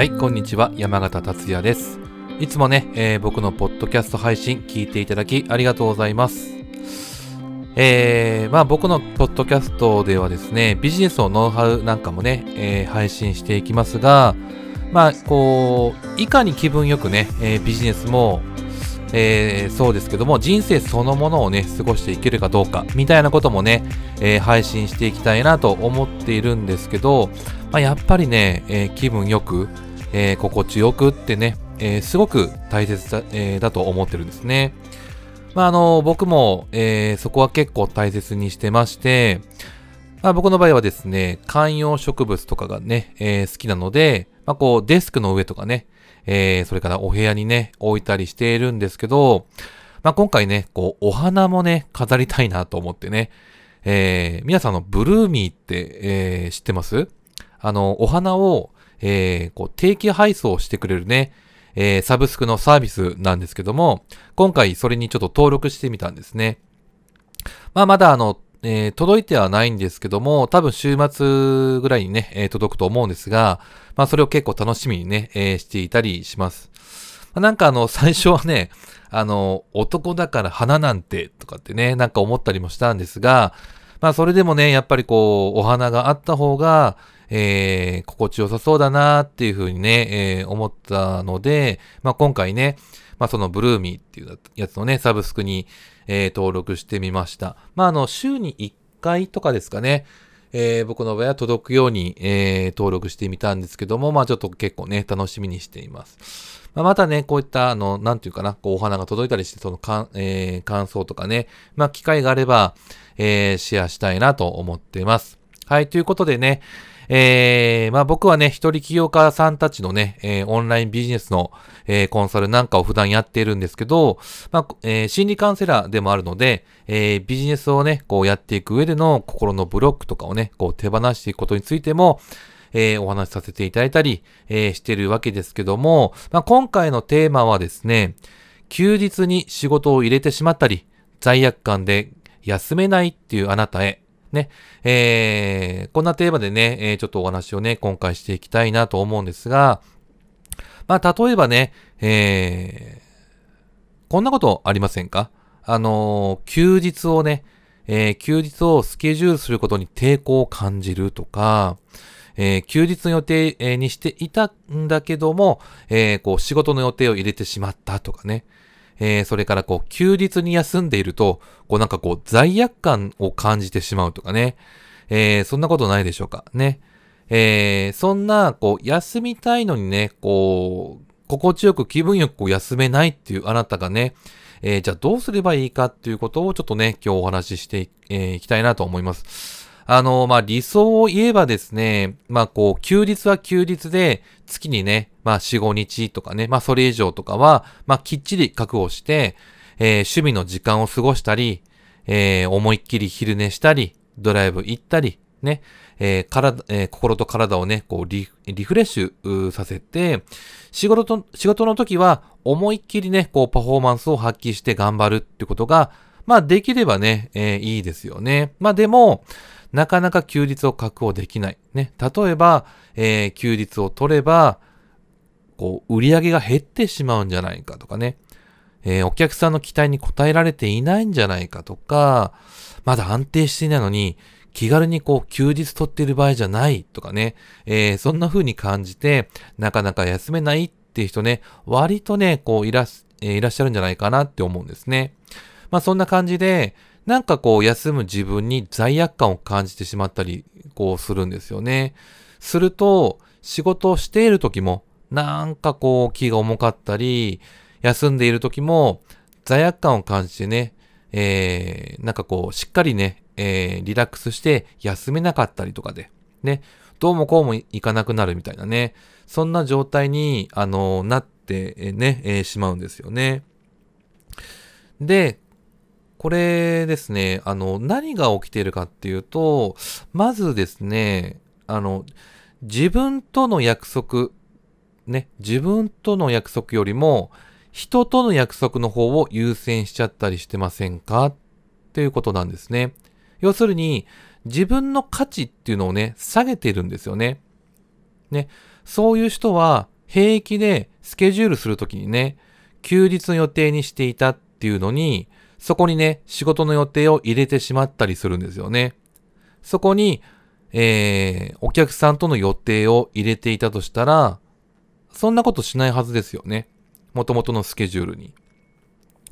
はい、こんにちは。山形達也です。いつもね、えー僕のポッドキャスト配信聞いていただきありがとうございます。えー、まあ僕のポッドキャストではですね、ビジネスのノウハウなんかもね、えー配信していきますが、まあ、こう、いかに気分よくね、えービジネスも、えーそうですけども、人生そのものをね、過ごしていけるかどうか、みたいなこともね、えー配信していきたいなと思っているんですけど、まあ、やっぱりね、えー気分よく、えー心地よくってね、えーすごく大切だ,、えーだと思ってるんですね。まあ、あの、僕も、えーそこは結構大切にしてまして、まあ、僕の場合はですね、観葉植物とかがね、えー好きなので、まあ、こう、デスクの上とかね、えーそれからお部屋にね、置いたりしているんですけど、まあ、今回ね、こう、お花もね、飾りたいなと思ってね、えー皆さんの、ブルーミーって、えー知ってます？あの、お花を、えーこう、定期配送してくれるね、えーサブスクのサービスなんですけども、今回それにちょっと登録してみたんですね。まあ、まだあの、えー届いてはないんですけども、多分週末ぐらいにね、えー届くと思うんですが、まあ、それを結構楽しみにね、えーしていたりします。まあなんかあの、最初はね、あの、男だから花なんてとかってね、なんか思ったりもしたんですが、まあそれでもね、やっぱりこう、お花があった方が、えー、心地よさそうだなっていうふうにね、えー思ったので、まあ今回ね、まあそのブルーミーっていうやつのね、サブスクに、えー登録してみました。まああの、週に1回とかですかね、えー僕の場合は届くように、えー登録してみたんですけども、まあちょっと結構ね、楽しみにしています。まあ、またね、こういった、あの、なんていうかな、こう、お花が届いたりして、その、かん、えー感想とかね、まあ、機会があれば、えーシェアしたいなと思っています。はい、ということでね、えーまあ僕はね、一人起業家さんたちのね、えーオンラインビジネスの、えーコンサルなんかを普段やっているんですけど、まあ、えー心理カウンセラーでもあるので、えービジネスをね、こうやっていく上での心のブロックとかをね、こう手放していくことについても、えーお話しさせていただいたり、えーしてるわけですけども、まあ、今回のテーマはですね、休日に仕事を入れてしまったり、罪悪感で休めないっていうあなたへ、ね、えーこんなテーマでね、えーちょっとお話をね、今回していきたいなと思うんですが、まあ、例えばね、えーこんなことありませんか？あのー休日をね、えー休日をスケジュールすることに抵抗を感じるとか、えー休日の予定にしていたんだけども、えーこう仕事の予定を入れてしまったとかね。えーそれからこう休日に休んでいると、こうなんかこう罪悪感を感じてしまうとかね。えーそんなことないでしょうかね。えーそんな、こう、休みたいのにね、こう、心地よく気分よくこう休めないっていうあなたがね、えーじゃあどうすればいいかっていうことをちょっとね、今日お話ししてい,、えーいきたいなと思います。あの、まあ、理想を言えばですね、まあ、こう、休日は休日で、月にね、まあ、4、5日とかね、まあ、それ以上とかは、まあ、きっちり確保して、えー趣味の時間を過ごしたり、えー思いっきり昼寝したり、ドライブ行ったり、ね、えー体、えー心と体をね、こうリ、リフレッシュさせて、仕事と、仕事の時は思いっきりね、こう、パフォーマンスを発揮して頑張るってことが、まあ、できればね、えーいいですよね。まあ、でも、なかなか休日を確保できない。ね。例えば、えー休日を取れば、こう、売り上げが減ってしまうんじゃないかとかね。えーお客さんの期待に応えられていないんじゃないかとか、まだ安定していないのに、気軽にこう、休日取っている場合じゃないとかね。えーそんな風に感じて、なかなか休めないっていう人ね、割とね、こう、いらっ、えーいらっしゃるんじゃないかなって思うんですね。まあそんな感じで、なんかこう休む自分に罪悪感を感じてしまったり、こうするんですよね。すると、仕事をしている時も、なんかこう気が重かったり、休んでいる時も罪悪感を感じてね、えー、なんかこうしっかりね、えー、リラックスして休めなかったりとかで、ね、どうもこうもいかなくなるみたいなね、そんな状態に、あのなって、ね、えーしまうんですよね。で、これですね、あの、何が起きているかっていうと、まずですね、あの、自分との約束、ね、自分との約束よりも、人との約束の方を優先しちゃったりしてませんかっていうことなんですね。要するに、自分の価値っていうのをね、下げてるんですよね。ね。そういう人は平気でスケジュールするときにね、休日の予定にしていたっていうのに、そこにね、仕事の予定を入れてしまったりするんですよね。そこに、えー、お客さんとの予定を入れていたとしたら、そんなことしないはずですよね。元々のスケジュールに。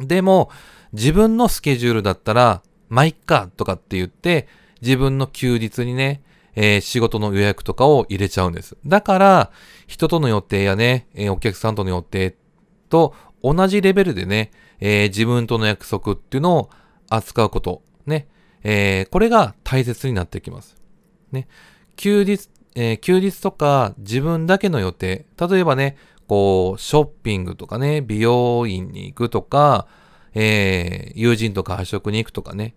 でも、自分のスケジュールだったら、まあ、いっか、とかって言って、自分の休日にね、えー、仕事の予約とかを入れちゃうんです。だから、人との予定やね、えー、お客さんとの予定と同じレベルでね、えー、自分との約束っていうのを扱うこと、ね、えー、これが大切になってきます。ね、休日、えー、休日とか自分だけの予定、例えばね、こう、ショッピングとかね、美容院に行くとか、えー、友人とか発食に行くとかね、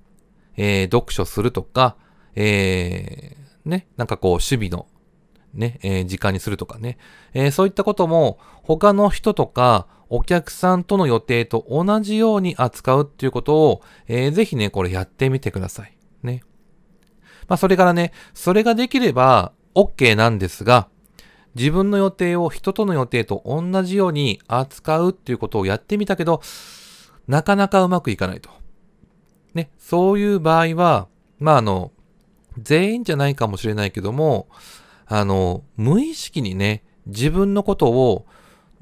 えー、読書するとか、えー、ね、なんかこう、守備の、ね、えー、時間にするとかね、えー、そういったことも、他の人とか、お客さんとの予定と同じように扱うっていうことを、えー、ぜひね、これやってみてください。ね。まあ、それからね、それができれば OK なんですが、自分の予定を人との予定と同じように扱うっていうことをやってみたけど、なかなかうまくいかないと。ね、そういう場合は、まあ、あの、全員じゃないかもしれないけども、あの、無意識にね、自分のことを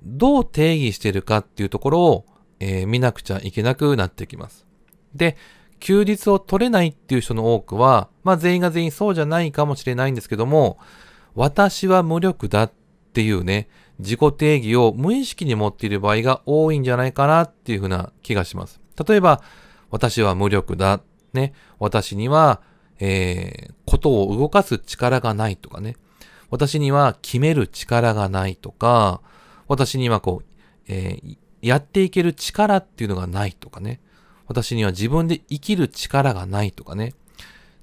どう定義しているかっていうところを、えー、見なくちゃいけなくなってきます。で、休日を取れないっていう人の多くは、まあ全員が全員そうじゃないかもしれないんですけども、私は無力だっていうね、自己定義を無意識に持っている場合が多いんじゃないかなっていうふうな気がします。例えば、私は無力だ。ね。私には、えー、ことを動かす力がないとかね。私には決める力がないとか、私にはこう、えー、やっていける力っていうのがないとかね。私には自分で生きる力がないとかね。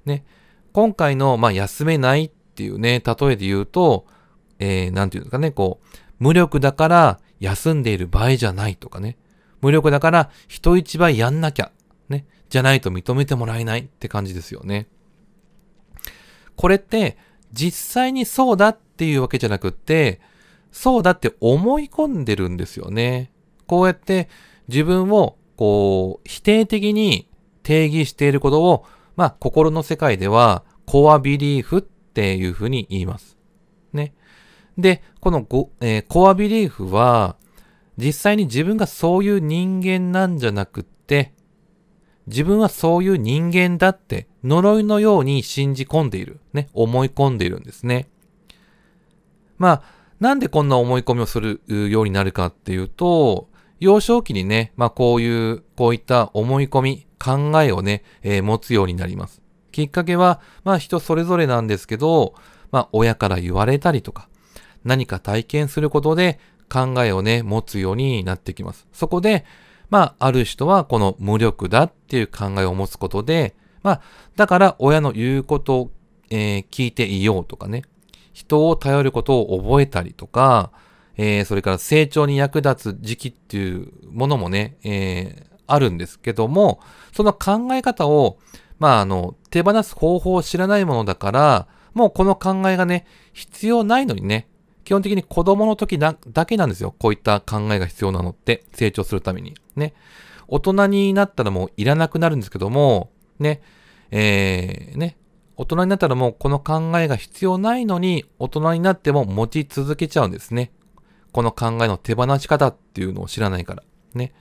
ね。今回の、まあ、休めないっていうね、例えで言うと、えー、なんていうんですかね、こう、無力だから休んでいる場合じゃないとかね。無力だから人一倍やんなきゃ。ね。じゃないと認めてもらえないって感じですよね。これって実際にそうだっていうわけじゃなくって、そうだって思い込んでるんですよね。こうやって自分をこう否定的に定義していることを、まあ心の世界ではコアビリーフっていうふうに言います。ね。で、このご、えー、コアビリーフは実際に自分がそういう人間なんじゃなくって、自分はそういう人間だって呪いのように信じ込んでいる。ね。思い込んでいるんですね。まあ、なんでこんな思い込みをするようになるかっていうと、幼少期にね、まあこういう、こういった思い込み、考えをね、えー、持つようになります。きっかけは、まあ人それぞれなんですけど、まあ親から言われたりとか、何か体験することで考えをね、持つようになってきます。そこで、まあ、ある人はこの無力だっていう考えを持つことで、まあ、だから親の言うことを、えー、聞いていようとかね、人を頼ることを覚えたりとか、えー、それから成長に役立つ時期っていうものもね、えー、あるんですけども、その考え方を、まあ、あの、手放す方法を知らないものだから、もうこの考えがね、必要ないのにね、基本的に子供の時だけなんですよ。こういった考えが必要なのって、成長するために。ね。大人になったらもういらなくなるんですけども、ね。えー、ね。大人になったらもうこの考えが必要ないのに、大人になっても持ち続けちゃうんですね。この考えの手放し方っていうのを知らないから。ね。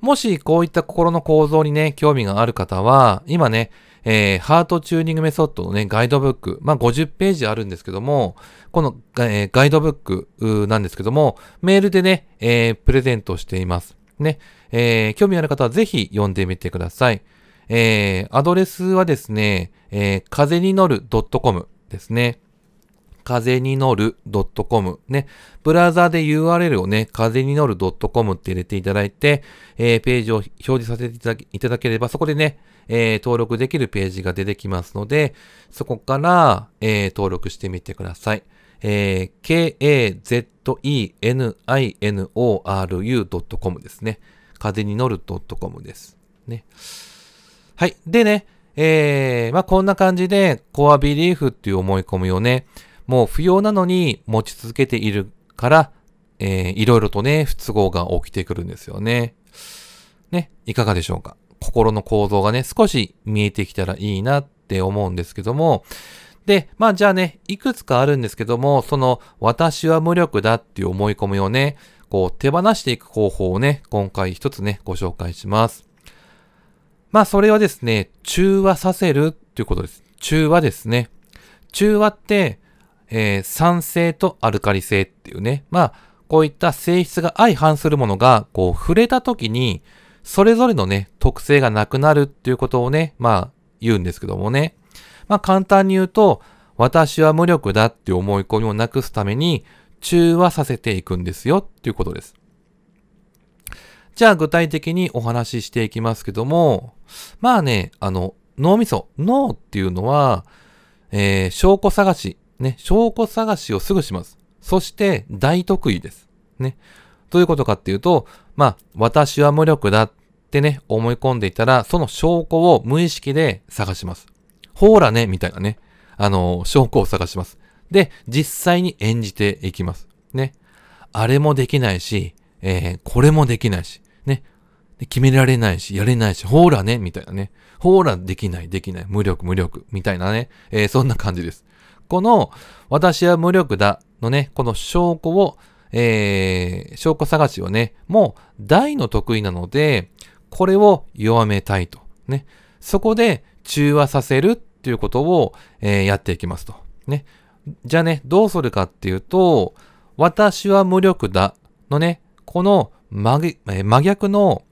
もしこういった心の構造にね、興味がある方は、今ね、えー、ハートチューニングメソッドのね、ガイドブック、まあ、50ページあるんですけども、この、えー、ガイドブックなんですけども、メールでね、えー、プレゼントしています。ね、えー、興味ある方はぜひ読んでみてください。えー、アドレスはですね、えー、風に乗る .com ですね。風に乗る .com ね。ブラウザーで URL をね、風に乗る .com って入れていただいて、えー、ページを表示させていただければ、そこでね、えー、登録できるページが出てきますので、そこから、えー、登録してみてください。えー、k-a-z-e-n-i-n-o-r-u.com ですね。風に乗る .com です。ね。はい。でね、えー、まあ、こんな感じで、コアビリーフっていう思い込みをね、もう不要なのに持ち続けているから、えー、いろいろとね、不都合が起きてくるんですよね。ね、いかがでしょうか？心の構造がね、少し見えてきたらいいなって思うんですけども、で、まあじゃあね、いくつかあるんですけども、その私は無力だっていう思い込みをね、こう手放していく方法をね、今回一つね、ご紹介します。まあそれはですね、中和させるっていうことです。中和ですね。中和って、えー、酸性とアルカリ性っていうね、まあこういった性質が相反するものが、こう触れた時に、それぞれのね、特性がなくなるっていうことをね、まあ言うんですけどもね。まあ簡単に言うと、私は無力だって思い込みをなくすために、中和させていくんですよっていうことです。じゃあ具体的にお話ししていきますけども、まあね、あの、脳みそ、脳っていうのは、えー、証拠探し、ね、証拠探しをすぐします。そして大得意です。ね。どういうことかっていうと、まあ、私は無力だってね、思い込んでいたら、その証拠を無意識で探します。ほーらね、みたいなね。あの、証拠を探します。で、実際に演じていきます。ね。あれもできないし、えー、これもできないし、ね。決められないし、やれないし、ほーらね、みたいなね。ほーら、できない、できない、無力、無力、みたいなね。えー、そんな感じです。この、私は無力だのね、この証拠を、えー、証拠探しをね、もう大の得意なので、これを弱めたいと。ね。そこで中和させるっていうことを、えー、やっていきますと。ね。じゃあね、どうするかっていうと、私は無力だのね、この真逆の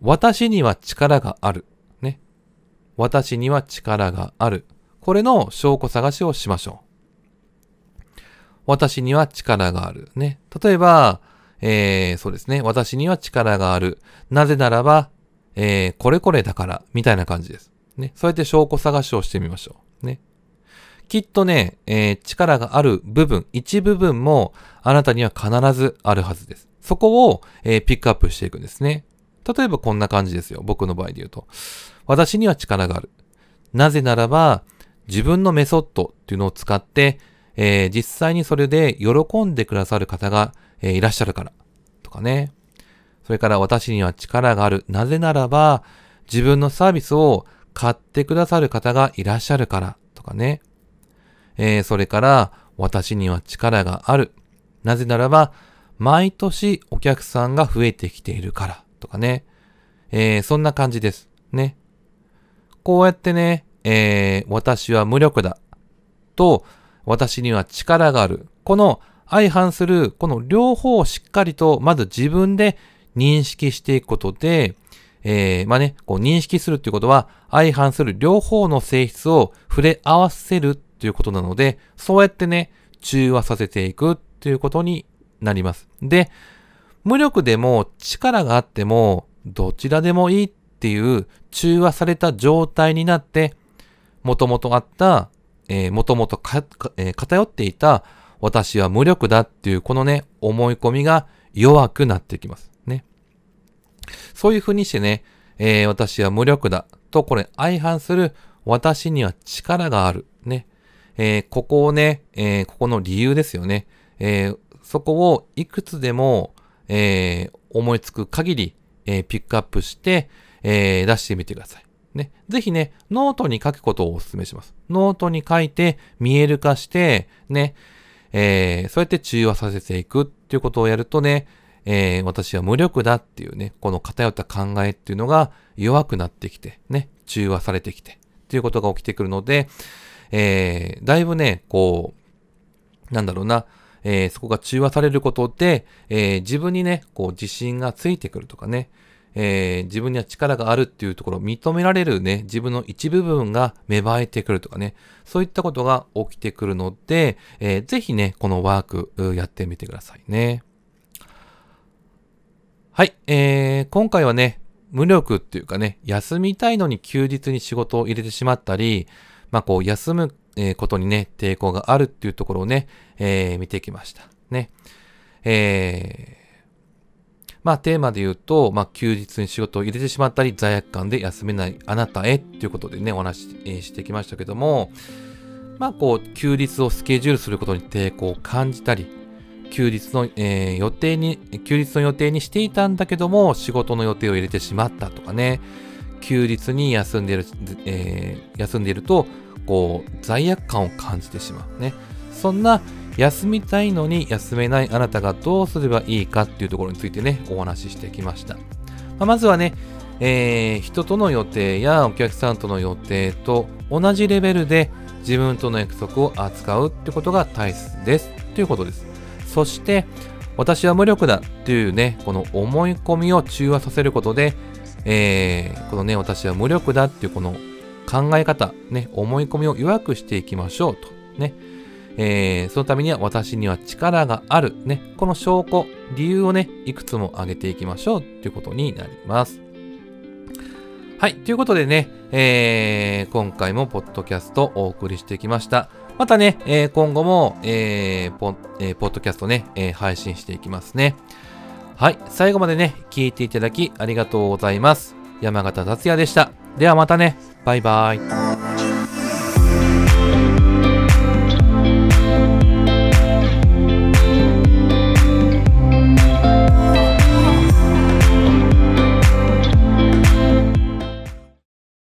私には力がある。ね。私には力がある。これの証拠探しをしましょう。私には力がある。ね。例えば、えー、そうですね。私には力がある。なぜならば、えー、これこれだから、みたいな感じです。ね。そうやって証拠探しをしてみましょう。ね。きっとね、えー、力がある部分、一部分もあなたには必ずあるはずです。そこを、えー、ピックアップしていくんですね。例えばこんな感じですよ。僕の場合で言うと。私には力がある。なぜならば、自分のメソッドっていうのを使って、えー、実際にそれで喜んでくださる方が、えー、いらっしゃるから。とかね。それから私には力がある。なぜならば、自分のサービスを買ってくださる方がいらっしゃるから。とかね。えー、それから、私には力がある。なぜならば、毎年お客さんが増えてきているから。とかね。えー、そんな感じです。ね。こうやってね、えー、私は無力だ。と、私には力がある。この相反する、この両方をしっかりと、まず自分で認識していくことで、えー、まあね、こう認識するっていうことは、相反する両方の性質を触れ合わせるっていうことなので、そうやってね、中和させていくっていうことになります。で、無力でも力があっても、どちらでもいいっていう中和された状態になって、もともとあった、えー、もともと偏っていた私は無力だっていうこのね、思い込みが弱くなってきます。ね。そういうふうにしてね、えー、私は無力だとこれ相反する私には力がある。ね。えー、ここをね、えー、ここの理由ですよね。えそこをいくつでも、え思いつく限り、えピックアップして、え出してみてください。ね。ぜひね、ノートに書くことをお勧めします。ノートに書いて、見える化して、ね、えー、そうやって中和させていくっていうことをやるとね、えー、私は無力だっていうね、この偏った考えっていうのが弱くなってきて、ね、中和されてきて、っていうことが起きてくるので、えー、だいぶね、こう、なんだろうな、えー、そこが中和されることで、えー、自分にね、こう自信がついてくるとかね、えー、自分には力があるっていうところを認められるね、自分の一部分が芽生えてくるとかね、そういったことが起きてくるので、えー、ぜひね、このワークやってみてくださいね。はい、えー、今回はね、無力っていうかね、休みたいのに休日に仕事を入れてしまったり、まあこう休むえことにね、抵抗があるっていうところをね、えー、見てきました。ね。えー、まあテーマで言うと、まあ休日に仕事を入れてしまったり、罪悪感で休めないあなたへっていうことでね、お話ししてきましたけども、まあこう、休日をスケジュールすることに抵抗を感じたり、休日の、えー、予定に、休日の予定にしていたんだけども、仕事の予定を入れてしまったとかね、休日に休んでいる、えー、休んでいると、こう、罪悪感を感じてしまうね。そんな、休みたいのに休めないあなたがどうすればいいかっていうところについてね、お話ししてきました。まあ、まずはね、えー、人との予定やお客さんとの予定と同じレベルで自分との約束を扱うってことが大切ですということです。そして、私は無力だっていうね、この思い込みを中和させることで、えー、このね、私は無力だっていうこの考え方、ね、思い込みを弱くしていきましょうと。ね。えー、そのためには私には力がある。ね。この証拠、理由をね、いくつも挙げていきましょうっていうことになります。はい。ということでね、えー、今回もポッドキャストをお送りしてきました。またね、えー、今後も、えーポえー、ポッドキャストね、えー、配信していきますね。はい。最後までね、聞いていただきありがとうございます。山形達也でした。ではまたね。バイバイ。